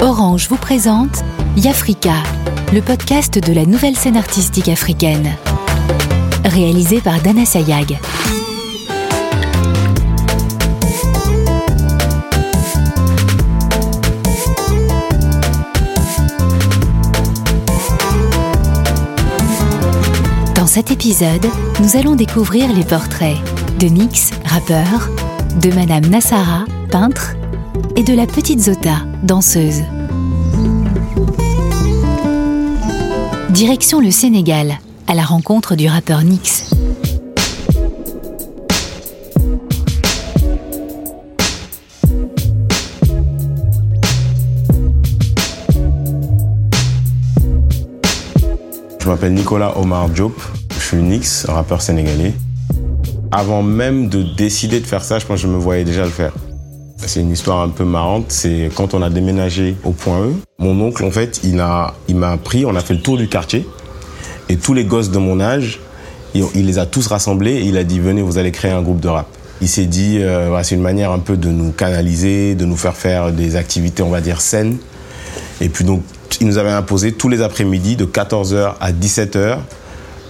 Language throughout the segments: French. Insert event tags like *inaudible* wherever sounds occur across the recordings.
Orange vous présente Yafrika, le podcast de la nouvelle scène artistique africaine. Réalisé par Dana Sayag. Dans cet épisode, nous allons découvrir les portraits de Nix, rappeur, de Madame Nassara, peintre, et de la petite Zota, danseuse. Direction le Sénégal, à la rencontre du rappeur Nix. Je m'appelle Nicolas Omar Diop, je suis Nix, rappeur sénégalais. Avant même de décider de faire ça, je pense que je me voyais déjà le faire. C'est une histoire un peu marrante. C'est quand on a déménagé au point E, mon oncle, en fait, il m'a il pris, on a fait le tour du quartier. Et tous les gosses de mon âge, il, les a tous rassemblés et il a dit Venez, vous allez créer un groupe de rap. Il s'est dit euh, C'est une manière un peu de nous canaliser, de nous faire faire des activités, on va dire, saines. Et puis donc, il nous avait imposé tous les après-midi de 14h à 17h,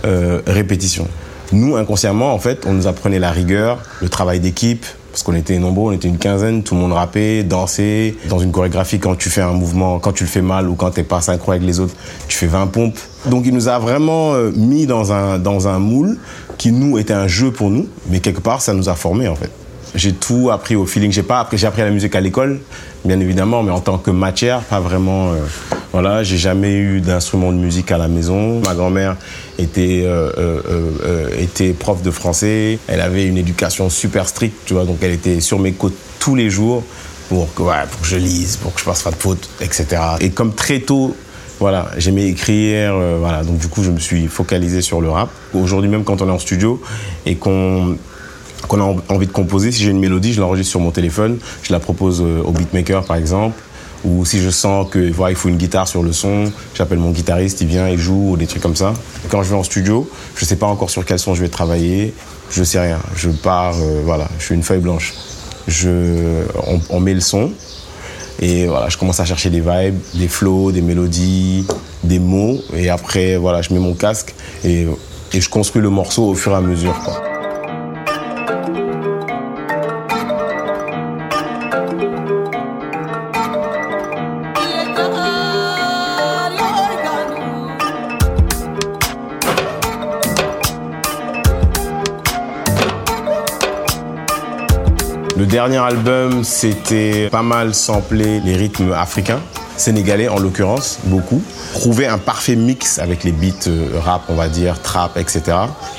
euh, répétition. Nous, inconsciemment, en fait, on nous apprenait la rigueur, le travail d'équipe, parce qu'on était nombreux, on était une quinzaine, tout le monde rappait, dansait. Dans une chorégraphie, quand tu fais un mouvement, quand tu le fais mal ou quand t'es pas synchro avec les autres, tu fais 20 pompes. Donc il nous a vraiment euh, mis dans un, dans un moule qui, nous, était un jeu pour nous, mais quelque part, ça nous a formés, en fait. J'ai tout appris au feeling. J'ai pas appris, j'ai appris la musique à l'école, bien évidemment, mais en tant que matière, pas vraiment. Euh, voilà, j'ai jamais eu d'instrument de musique à la maison. Ma grand-mère était euh, euh, était prof de français. Elle avait une éducation super stricte, tu vois, donc elle était sur mes côtes tous les jours pour que, pour que je lise, pour que je passe pas de fautes, etc. Et comme très tôt, voilà, j'aimais écrire, voilà, donc du coup je me suis focalisé sur le rap. Aujourd'hui même quand on est en studio et qu'on qu'on a envie de composer, si j'ai une mélodie, je l'enregistre sur mon téléphone, je la propose euh, au beatmaker par exemple. Ou si je sens qu'il voilà, il faut une guitare sur le son, j'appelle mon guitariste, il vient, il joue, ou des trucs comme ça. Quand je vais en studio, je ne sais pas encore sur quel son je vais travailler, je sais rien. Je pars, euh, voilà, je suis une feuille blanche. Je, on, met le son, et voilà, je commence à chercher des vibes, des flows, des mélodies, des mots. Et après, voilà, je mets mon casque et, et je construis le morceau au fur et à mesure. Quoi. Dernier album, c'était pas mal samplé les rythmes africains, sénégalais en l'occurrence, beaucoup. Trouver un parfait mix avec les beats euh, rap, on va dire, trap, etc.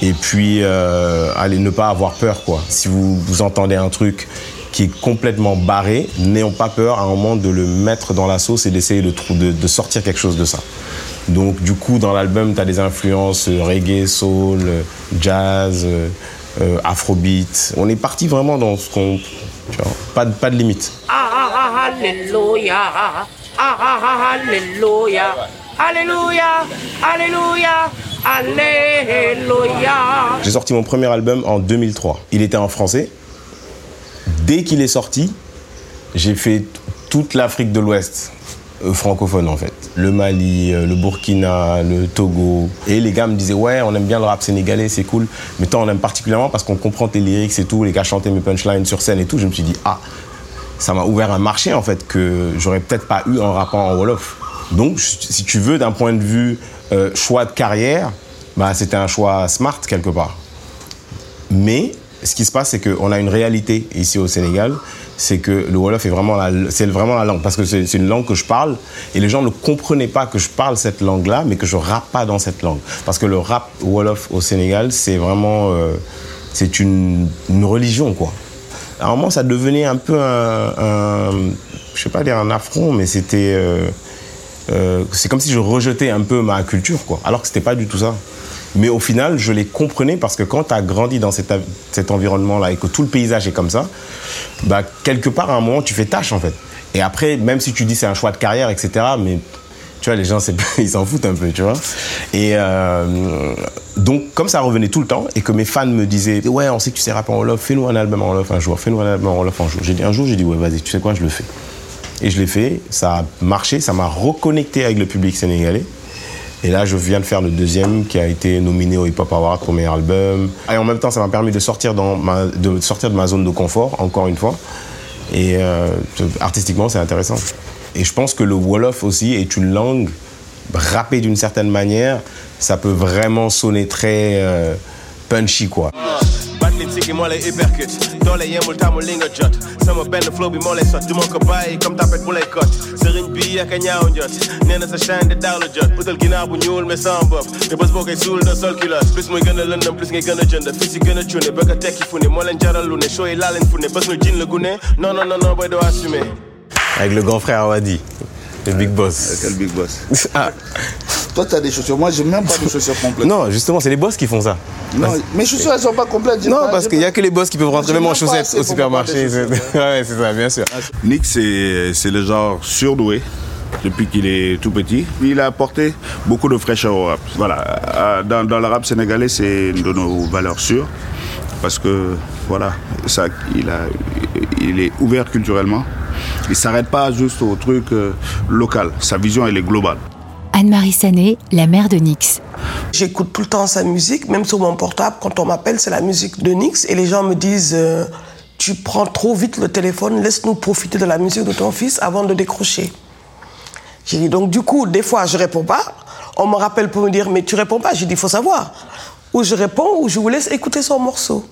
Et puis, euh, allez, ne pas avoir peur, quoi. Si vous, vous entendez un truc qui est complètement barré, n'ayons pas peur à un moment de le mettre dans la sauce et d'essayer de, de, de sortir quelque chose de ça. Donc du coup, dans l'album, tu as des influences euh, reggae, soul, jazz, euh, afrobeat. On est parti vraiment dans ce qu'on. Pas, pas de limite. Alléluia, Alléluia, Alléluia, Alléluia, Alléluia. J'ai sorti mon premier album en 2003. Il était en français. Dès qu'il est sorti, j'ai fait toute l'Afrique de l'Ouest. Euh, francophone en fait. Le Mali, euh, le Burkina, le Togo. Et les gars me disaient ouais, on aime bien le rap sénégalais, c'est cool. Mais toi, on aime particulièrement parce qu'on comprend tes lyrics et tout, les gars chantaient mes punchlines sur scène et tout. Je me suis dit ah, ça m'a ouvert un marché en fait que j'aurais peut-être pas eu en rappant en wolof. Donc, si tu veux, d'un point de vue euh, choix de carrière, bah, c'était un choix smart quelque part. Mais ce qui se passe, c'est qu'on a une réalité ici au Sénégal, c'est que le Wolof est vraiment la, c'est vraiment la langue, parce que c'est une langue que je parle, et les gens ne comprenaient pas que je parle cette langue-là, mais que je rappe pas dans cette langue. Parce que le rap Wolof au Sénégal, c'est vraiment, euh, c'est une, religion, quoi. À un moment, ça devenait un peu un, un je sais pas dire un affront, mais c'était, euh, euh, c'est comme si je rejetais un peu ma culture, quoi. Alors que c'était pas du tout ça. Mais au final, je les comprenais parce que quand tu as grandi dans cet, environnement-là et que tout le paysage est comme ça, bah, quelque part, à un moment, tu fais tâche, en fait. Et après, même si tu dis c'est un choix de carrière, etc., mais Tu vois, les gens, *laughs* ils s'en foutent un peu, tu vois. Et euh, donc, comme ça revenait tout le temps et que mes fans me disaient, ouais, on sait que tu sais rapper en Wolof, fais-nous un album en Wolof un jour, fais-nous un album en Wolof un jour. J'ai dit un jour, j'ai dit, ouais, vas-y, tu sais quoi, je le fais. Et je l'ai fait, ça a marché, ça m'a reconnecté avec le public sénégalais. Et là, je viens de faire le deuxième qui a été nominé au Hip Hop Award, premier album. Et en même temps, ça m'a permis de sortir, dans ma, de sortir de ma zone de confort, encore une fois. Et euh, artistiquement, c'est intéressant. Et je pense que le Wolof aussi est une langue rappée d'une certaine manière. Ça peut vraiment sonner très euh, punchy, quoi. Jot. Sama benn flow bi moo lay sot. Du ma ko bàyyi comme tapet bu lay kot sëriñ bi ak a ñaaw njot nee na sa chaîne de daaw la jot utal ginnaaw bu ñuul mais sans bopp te bés boo koy suul na sol culotte. Plus muy gën a lëndëm plus ngay gën a jënd fii si gën a cuune bëgg a tekki fu ne moo leen jaral lu ne show yi laa leen fu ne bés nu jin la gune non non non non boy doo assumer. Avec le grand frère Awadi. Le big boss. Quel big boss. Ah toi, tu as des chaussures. Moi, j'ai même pas de chaussures complètes. Non, justement, c'est les boss qui font ça. Non, mes chaussures, elles sont pas complètes. Non, parce qu'il n'y a que les boss qui peuvent rentrer même en chaussettes au supermarché. *laughs* ouais, c'est ça, bien sûr. Nick, c'est le genre surdoué depuis qu'il est tout petit. Il a apporté beaucoup de fraîcheur au rap. Voilà, dans, dans le rap sénégalais, c'est une de nos valeurs sûres. Parce que, voilà, ça, il, a, il est ouvert culturellement. Il ne s'arrête pas juste au truc euh, local. Sa vision, elle est globale. Anne-Marie Sané, la mère de Nix. J'écoute tout le temps sa musique, même sur mon portable, quand on m'appelle, c'est la musique de Nix. Et les gens me disent euh, Tu prends trop vite le téléphone, laisse-nous profiter de la musique de ton fils avant de décrocher. J'ai dit Donc, du coup, des fois, je réponds pas. On me rappelle pour me dire Mais tu réponds pas J'ai dit Il faut savoir. Ou je réponds, ou je vous laisse écouter son morceau.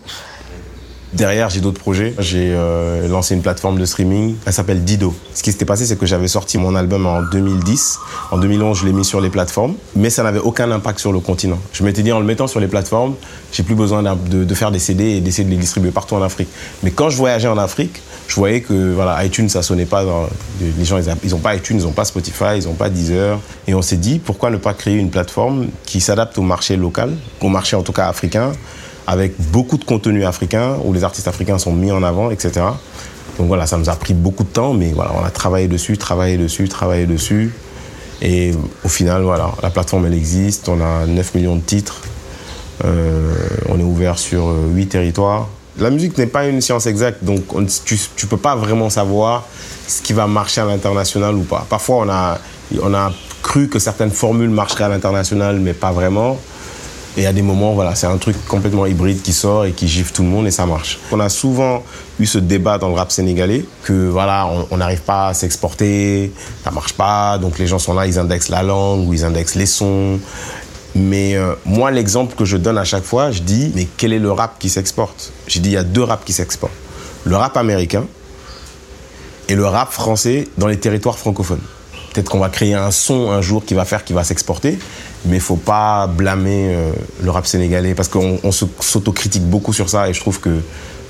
Derrière, j'ai d'autres projets. J'ai euh, lancé une plateforme de streaming. Elle s'appelle Dido. Ce qui s'était passé, c'est que j'avais sorti mon album en 2010. En 2011, je l'ai mis sur les plateformes. Mais ça n'avait aucun impact sur le continent. Je m'étais dit, en le mettant sur les plateformes, j'ai plus besoin de, de, faire des CD et d'essayer de les distribuer partout en Afrique. Mais quand je voyageais en Afrique, je voyais que voilà, iTunes, ça sonnait pas. Dans, les gens, ils n'ont pas iTunes, ils n'ont pas Spotify, ils n'ont pas Deezer. Et on s'est dit, pourquoi ne pas créer une plateforme qui s'adapte au marché local, au marché en tout cas africain, avec beaucoup de contenu africain, où les artistes africains sont mis en avant, etc. Donc voilà, ça nous a pris beaucoup de temps, mais voilà, on a travaillé dessus, travaillé dessus, travaillé dessus. Et au final, voilà, la plateforme, elle existe, on a 9 millions de titres, euh, on est ouvert sur 8 territoires. La musique n'est pas une science exacte, donc tu ne peux pas vraiment savoir ce qui va marcher à l'international ou pas. Parfois, on a, on a cru que certaines formules marcheraient à l'international, mais pas vraiment. Et à des moments, voilà, c'est un truc complètement hybride qui sort et qui gifle tout le monde et ça marche. On a souvent eu ce débat dans le rap sénégalais que voilà, on n'arrive pas à s'exporter, ça marche pas, donc les gens sont là, ils indexent la langue ou ils indexent les sons. Mais euh, moi, l'exemple que je donne à chaque fois, je dis, mais quel est le rap qui s'exporte? Je dis, il y a deux raps qui s'exportent. Le rap américain et le rap français dans les territoires francophones. Peut-être qu'on va créer un son un jour qui va faire, qui va s'exporter, mais faut pas blâmer euh, le rap sénégalais parce qu'on s'autocritique beaucoup sur ça et je trouve que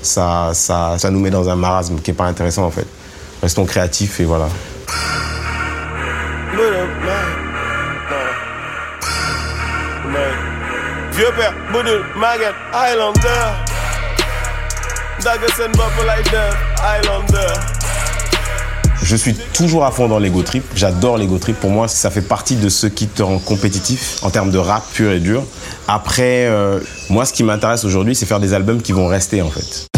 ça, ça, ça nous met dans un marasme qui est pas intéressant en fait. Restons créatifs et voilà. Vieux père, Highlander. Je suis toujours à fond dans l'ego trip. J'adore l'ego trip. Pour moi, ça fait partie de ce qui te rend compétitif en termes de rap pur et dur. Après, euh, moi, ce qui m'intéresse aujourd'hui, c'est faire des albums qui vont rester en fait.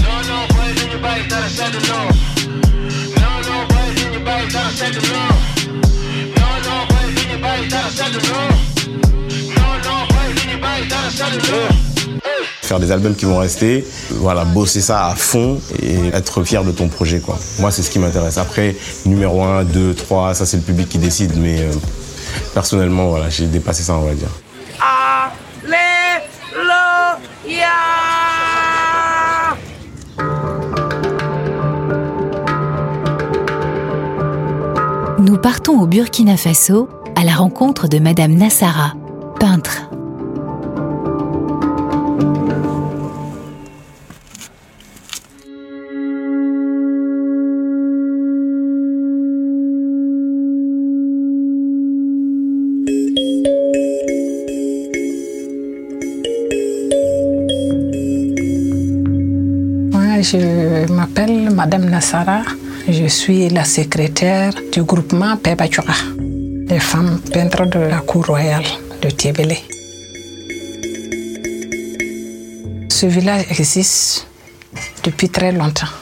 Faire des albums qui vont rester, voilà, bosser ça à fond et être fier de ton projet. Quoi. Moi, c'est ce qui m'intéresse. Après, numéro 1, 2, 3, ça c'est le public qui décide, mais euh, personnellement, voilà, j'ai dépassé ça, on va dire. Nous partons au Burkina Faso à la rencontre de Madame Nassara, peintre. Je m'appelle Madame Nassara. Je suis la secrétaire du groupement Pebachura. les femmes peintres de la cour royale de Tiebele. Ce village existe depuis très longtemps.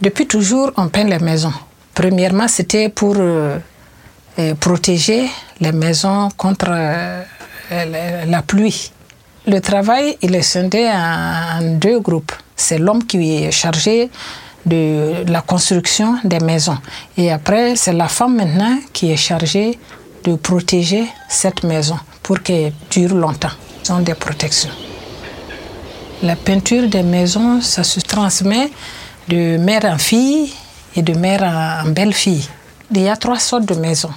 Depuis toujours, on peint les maisons. Premièrement, c'était pour euh, euh, protéger les maisons contre euh, la pluie. Le travail, il est scindé en, deux groupes. C'est l'homme qui est chargé de la construction des maisons. Et après, c'est la femme maintenant qui est chargée de protéger cette maison pour qu'elle dure longtemps. Ce sont des protections. La peinture des maisons, ça se transmet de mère en fille et de mère en belle-fille. Il y a trois sortes de maisons.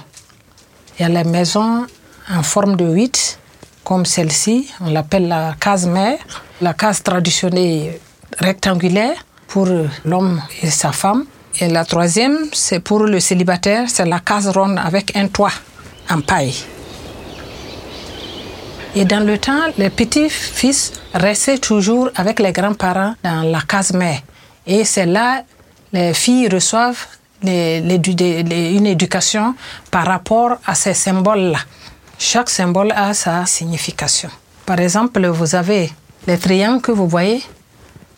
Il y a la maison en forme de huit, comme celle-ci, on l'appelle la case mère, la case traditionnelle rectangulaire pour l'homme et sa femme. Et la troisième, c'est pour le célibataire, c'est la case ronde avec un toit en paille. Et dans le temps, les petits-fils restaient toujours avec les grands-parents dans la case mère. Et c'est là les filles reçoivent une éducation par rapport à ces symboles-là. Chaque symbole a sa signification. Par exemple, vous avez les triangles que vous voyez,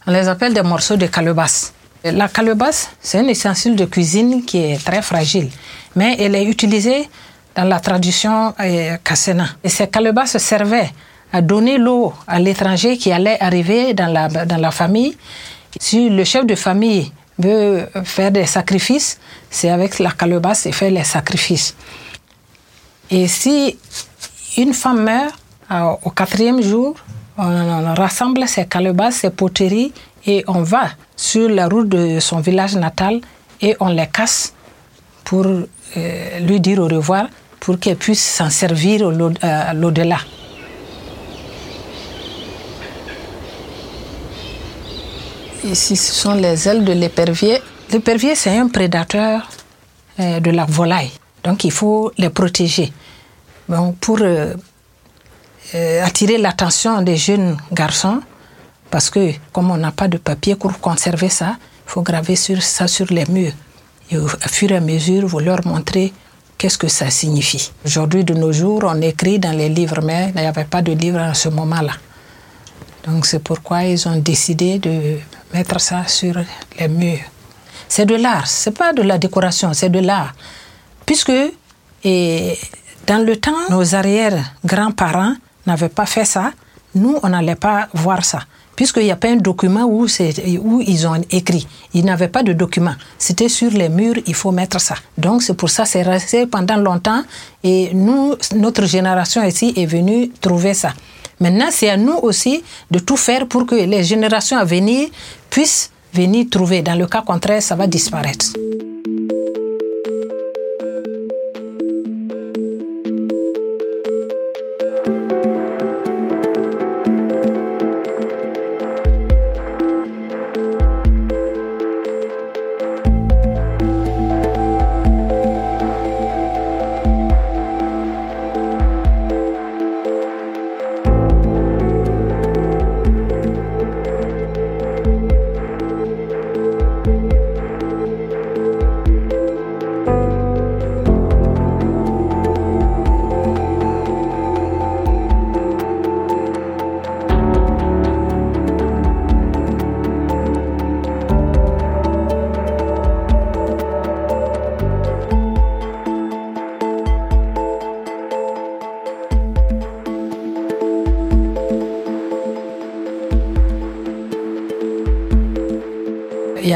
on les appelle des morceaux de calebasse. La calebasse, c'est un ustensile de cuisine qui est très fragile, mais elle est utilisée dans la tradition euh, kassena. Et ces calebasses servaient à donner l'eau à l'étranger qui allait arriver dans la, dans la famille. Si le chef de famille veut faire des sacrifices, c'est avec la calebasse qu'il fait les sacrifices. Et si une femme meurt euh, au quatrième jour, on, rassemble ses calebasses, ses poteries et on va sur la route de son village natal et on les casse pour euh, lui dire au revoir, pour qu'elle puisse s'en servir euh, à l'au-delà. Ici, ce sont les ailes de l'épervier. L'épervier, c'est un prédateur euh, de la volaille. Donc, il faut les protéger. Pour euh, euh, attirer l'attention des jeunes garçons, parce que comme on n'a pas de papier pour conserver ça, il faut graver ça sur les murs. Et au fur et à mesure, vous leur montrer qu'est-ce que ça signifie. Aujourd'hui, de nos jours, on écrit dans les livres, mais il n'y avait pas de livre à ce moment-là. Donc c'est pourquoi ils ont décidé de mettre ça sur les murs. C'est de l'art, c'est pas de la décoration, c'est de l'art. Puisque et dans le temps, nos arrière-grands-parents n'avaient pas fait ça, nous, on n'allait pas voir ça. Puisqu'il n'y a pas un document où, ils ont écrit. Ils n'avaient pas de document. C'était sur les murs, il faut mettre ça. Donc c'est pour ça c'est resté pendant longtemps. Et nous, notre génération ici est venue trouver ça. Maintenant, c'est à nous aussi de tout faire pour que les générations à venir puissent venir trouver. Dans le cas contraire, ça va disparaître.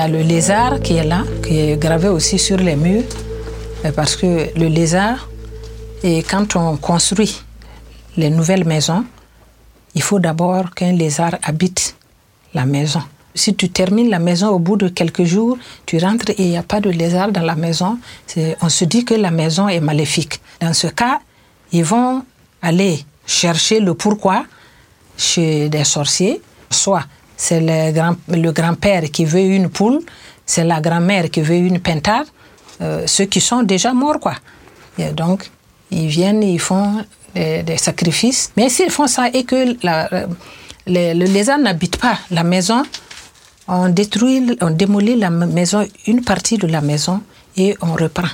Le lézard qui est là, qui est gravé aussi sur les murs, parce que le lézard, et quand on construit les nouvelles maisons, il faut d'abord qu'un lézard habite la maison. Si tu termines la maison au bout de quelques jours, tu rentres et il n'y a pas de lézard dans la maison, on se dit que la maison est maléfique. Dans ce cas, ils vont aller chercher le pourquoi chez des sorciers, soit c'est le, grand, le grand-père qui veut une poule, c'est la grand-mère qui veut une pintade, euh, ceux qui sont déjà morts, quoi. Donc, ils viennent, ils font des, sacrifices. Mais s'ils font ça et que le lézard n'habite pas la maison, on détruit, on démolit la maison, une partie de la maison, et on reprend.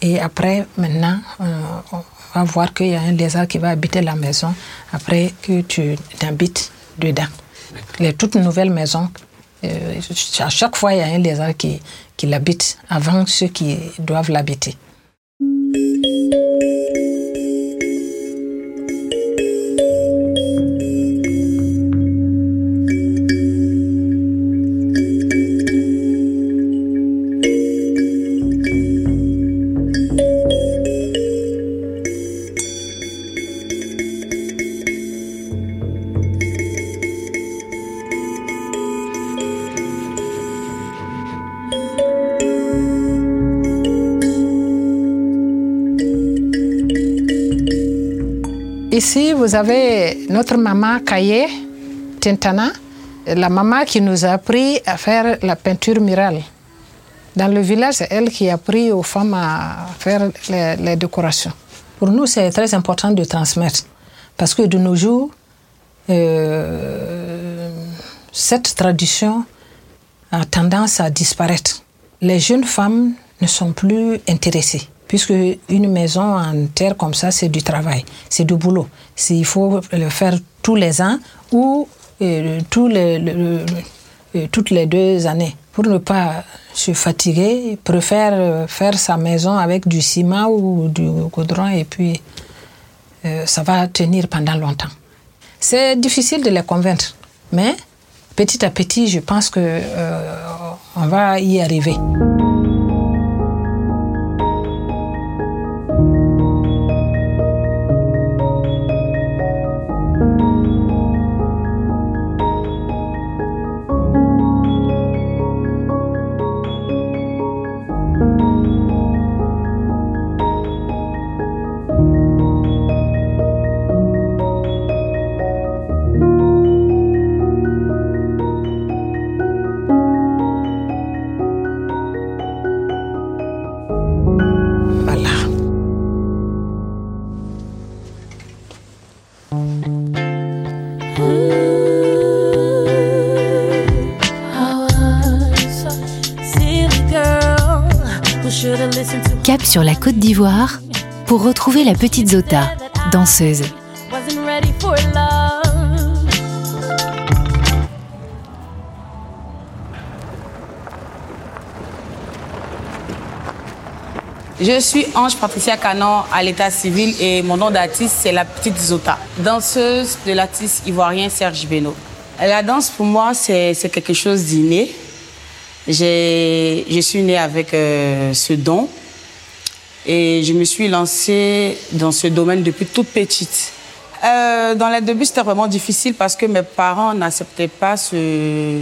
Et après, maintenant, on va voir qu'il y a un lézard qui va habiter la maison après que tu habites dedans. Les toutes nouvelles maisons, euh, à chaque fois, il y a un lézard qui, qui l'habite avant ceux qui doivent l'habiter. Ici, vous avez notre maman Kaye Tintana, la maman qui nous a appris à faire la peinture murale. Dans le village, c'est elle qui a appris aux femmes à faire les, décorations. Pour nous, c'est très important de transmettre parce que de nos jours, euh, cette tradition a tendance à disparaître. Les jeunes femmes ne sont plus intéressées puisque une maison en terre comme ça, c'est du travail, c'est du boulot. Il faut le faire tous les ans ou euh, tous les, euh, toutes les deux années. Pour ne pas se fatiguer, il préfère euh, faire sa maison avec du ciment ou du goudron et puis ça va tenir pendant longtemps. C'est difficile de les convaincre, mais petit à petit, je pense qu'on on va y arriver. Sur la côte d'Ivoire pour retrouver la petite Zota, danseuse. Je suis Ange Patricia Canon à l'état civil et mon nom d'artiste c'est la petite Zota, danseuse de l'artiste ivoirien Serge Beno. La danse pour moi c'est quelque chose d'inné. Je suis née avec euh, ce don et je me suis lancée dans ce domaine depuis toute petite. Euh, dans les débuts, c'était vraiment difficile parce que mes parents n'acceptaient pas ce,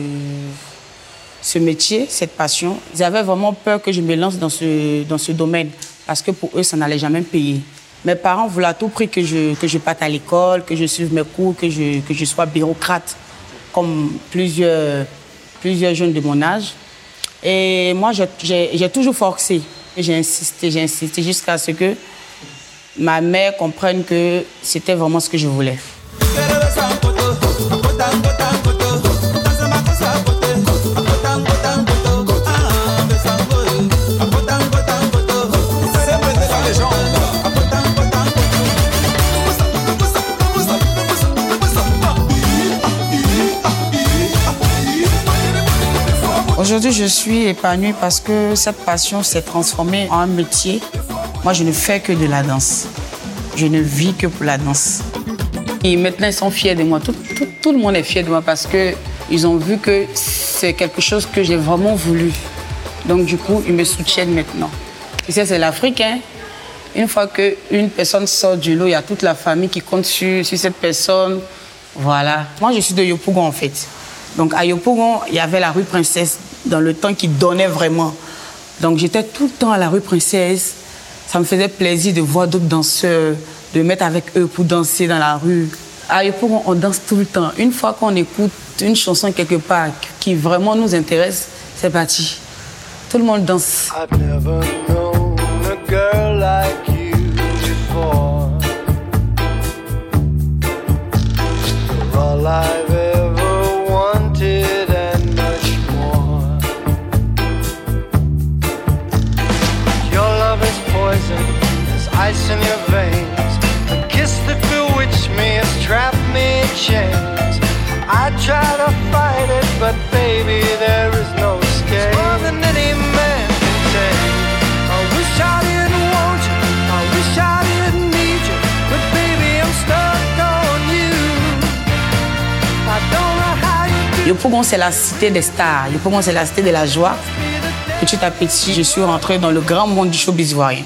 ce métier, cette passion. Ils avaient vraiment peur que je me lance dans ce, dans ce domaine parce que pour eux, ça n'allait jamais payer. Mes parents voulaient à tout prix que je, que je parte à l'école, que je suive mes cours, que je, que je sois bureaucrate, comme plusieurs, plusieurs jeunes de mon âge. Et moi, j'ai toujours forcé. J'ai insisté, j'ai insisté jusqu'à ce que ma mère comprenne que c'était vraiment ce que je voulais. Aujourd'hui, je suis épanouie parce que cette passion s'est transformée en un métier. Moi, je ne fais que de la danse. Je ne vis que pour la danse. Et maintenant, ils sont fiers de moi. Tout, le monde est fier de moi parce qu'ils ont vu que c'est quelque chose que j'ai vraiment voulu. Donc, du coup, ils me soutiennent maintenant. Sais, c'est l'Afrique, hein. Une fois qu'une personne sort du lot, il y a toute la famille qui compte sur, sur cette personne. Voilà. Moi, je suis de Yopougon, en fait. Donc, à Yopougon, il y avait la rue Princesse dans le temps qui donnait vraiment. Donc j'étais tout le temps à la rue Princesse. Ça me faisait plaisir de voir d'autres danseurs, de mettre avec eux pour danser dans la rue. À l'époque, on danse tout le temps. Une fois qu'on écoute une chanson quelque part qui vraiment nous intéresse, c'est parti. Tout le monde danse. C'est la cité des stars. Yopougon, c'est la cité de la joie. Petit à petit, je suis rentrée dans le grand monde du showbiz ivoirien.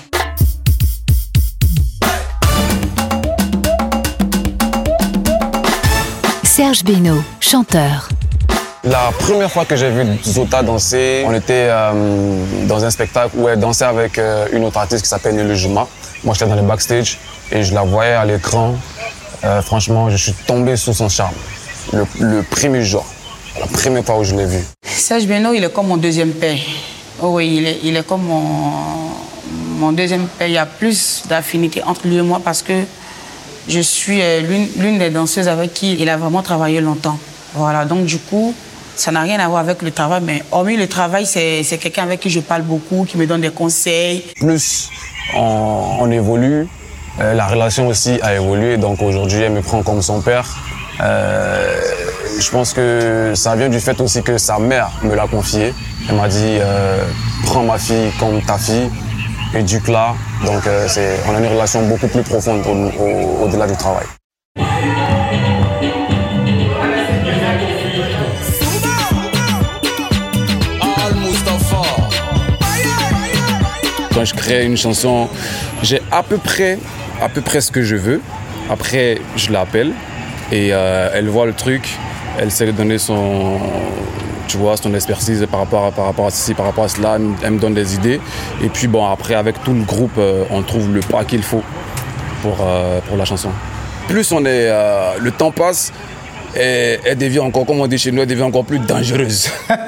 Serge Beno, chanteur. La première fois que j'ai vu Zota danser, on était euh, dans un spectacle où elle dansait avec euh, une autre artiste qui s'appelle Nelly Juma. Moi, j'étais dans les backstage et je la voyais à l'écran. Euh, franchement, je suis tombé sous son charme. Le, le premier jour, la première fois où je l'ai vu. Serge Beno, il est comme mon deuxième père. Oh oui, il est, il est comme mon, mon deuxième père. Il y a plus d'affinité entre lui et moi parce que je suis euh, l'une des danseuses avec qui il a vraiment travaillé longtemps. Voilà, donc du coup, ça n'a rien à voir avec le travail, mais hormis le travail, c'est c'est quelqu'un avec qui je parle beaucoup, qui me donne des conseils. Plus on, on évolue, euh, la relation aussi a évolué. Donc aujourd'hui, elle me prend comme son père. Euh, je pense que ça vient du fait aussi que sa mère me l'a confié. Elle m'a dit euh, prends ma fille comme ta fille, éduque-la. Donc euh, c'est, on a une relation beaucoup plus profonde au- au- au-delà du travail. Quand je crée une chanson, j'ai à peu près, à peu près ce que je veux. Après, je l'appelle et euh, elle voit le truc. Elle sait donner son, tu son expertise par rapport à, par rapport à ceci, par rapport à cela. Elle me- Elle me donne des idées. Et puis bon, après, avec tout le groupe, euh, on trouve le pas qu'il faut pour, euh, pour la chanson. Plus on est, euh, le temps passe, et elle devient encore, comme on dit chez nous, elle devient encore plus dangereuse. *laughs*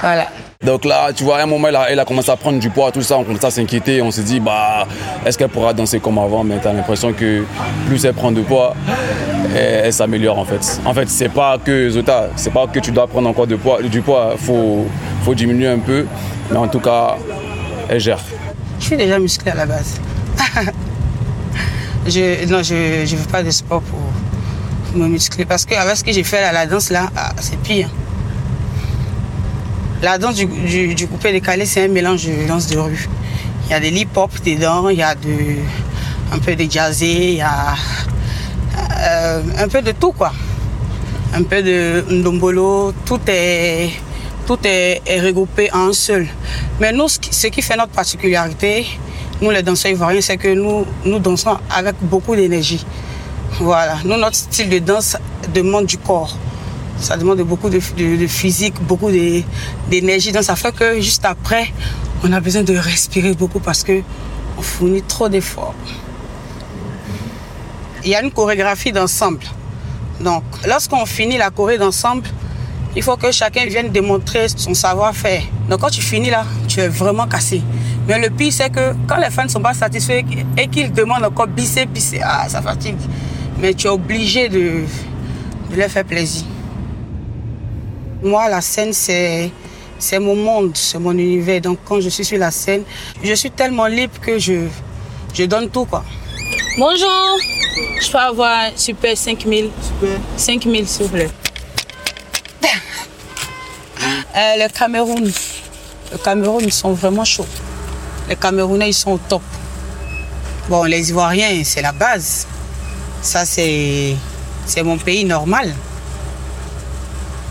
Voilà. Donc là, tu vois, à un moment, elle a, commencé à prendre du poids, tout ça, on commence à s'inquiéter, on s'est dit, bah, est-ce qu'elle pourra danser comme avant? Mais tu l'impression que plus elle prend de poids, elle, s'améliore en fait. En fait, c'est pas que Zota, c'est pas que tu dois prendre encore du poids, faut, faut diminuer un peu, mais en tout cas, elle gère. Je suis déjà musclée à la base. *laughs* je, non, je ne veux pas de sport pour, pour me muscler. Parce qu'avec ce que j'ai fait à la danse, là, ah, c'est pire. La danse du, du, du coupé c'est un mélange de danse de rue. Il y a de l'hip-hop dedans, il y a un peu de jazzé, il y a euh, un peu de tout, quoi. Un peu de ndombolo, tout est, tout est, regroupé en un seul. Mais nous, ce qui, ce qui fait notre particularité, nous les danseurs ivoiriens, c'est que nous, nous dansons avec beaucoup d'énergie. Voilà. Nous, notre style de danse demande du corps. Ça demande beaucoup de, physique, beaucoup d'énergie. Donc ça fait que juste après, on a besoin de respirer beaucoup parce que on fournit trop d'efforts. Il y a une chorégraphie d'ensemble. Donc, lorsqu'on finit la choré d'ensemble, il faut que chacun vienne démontrer son savoir-faire. Donc, quand tu finis là, tu es vraiment cassé. Mais le pire, c'est que quand les fans ne sont pas satisfaits et qu'ils demandent encore bisser, bisser, ah, ça fatigue. Mais tu es obligé de, de leur faire plaisir. Moi, la scène, c'est, c'est mon monde, c'est mon univers. Donc, quand je suis sur la scène, je suis tellement libre que je, je donne tout, quoi. Bonjour, je peux avoir un super 5000. Super. 5000, s'il vous plaît. Euh, le Cameroun. Le Cameroun, ils sont vraiment chauds. Les Camerounais, ils sont au top. Bon, les Ivoiriens, c'est la base. Ça, c'est, c'est mon pays normal.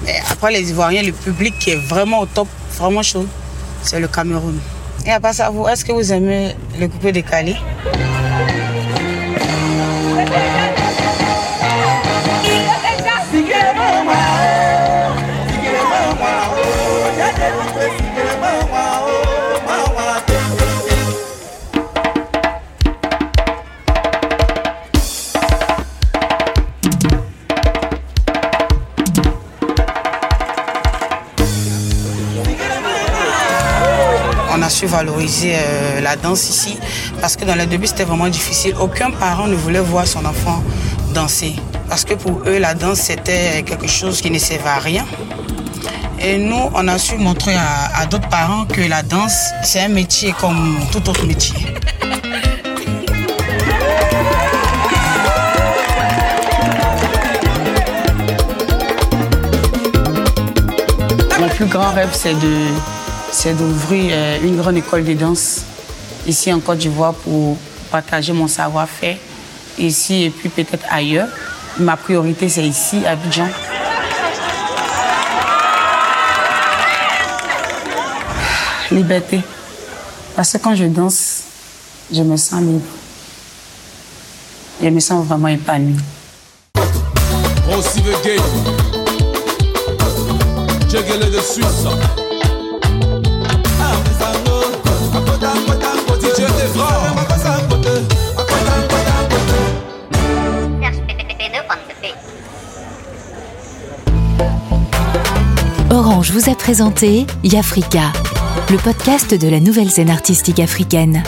Mais après, les Ivoiriens, le public qui est vraiment au top, vraiment chaud, c'est le Cameroun. Et à part ça, vous, est-ce que vous aimez le coupé décalé suis valorisée euh, la danse ici parce que dans le début c'était vraiment difficile. Aucun parent ne voulait voir son enfant danser parce que pour eux la danse c'était quelque chose qui ne servait à rien. Et nous, on a su montrer à d'autres parents que la danse, c'est un métier comme tout autre métier. Mon plus grand rêve, c'est de c'est d'ouvrir euh, une grande école de danse ici en Côte d'Ivoire pour partager mon savoir-faire ici et puis peut-être ailleurs. Ma priorité, c'est ici, à Abidjan. Liberté. Parce que quand je danse, je me sens libre. Je me sens vraiment épanouie. De. Orange vous a présenté Yafrika, le podcast de la nouvelle scène artistique africaine.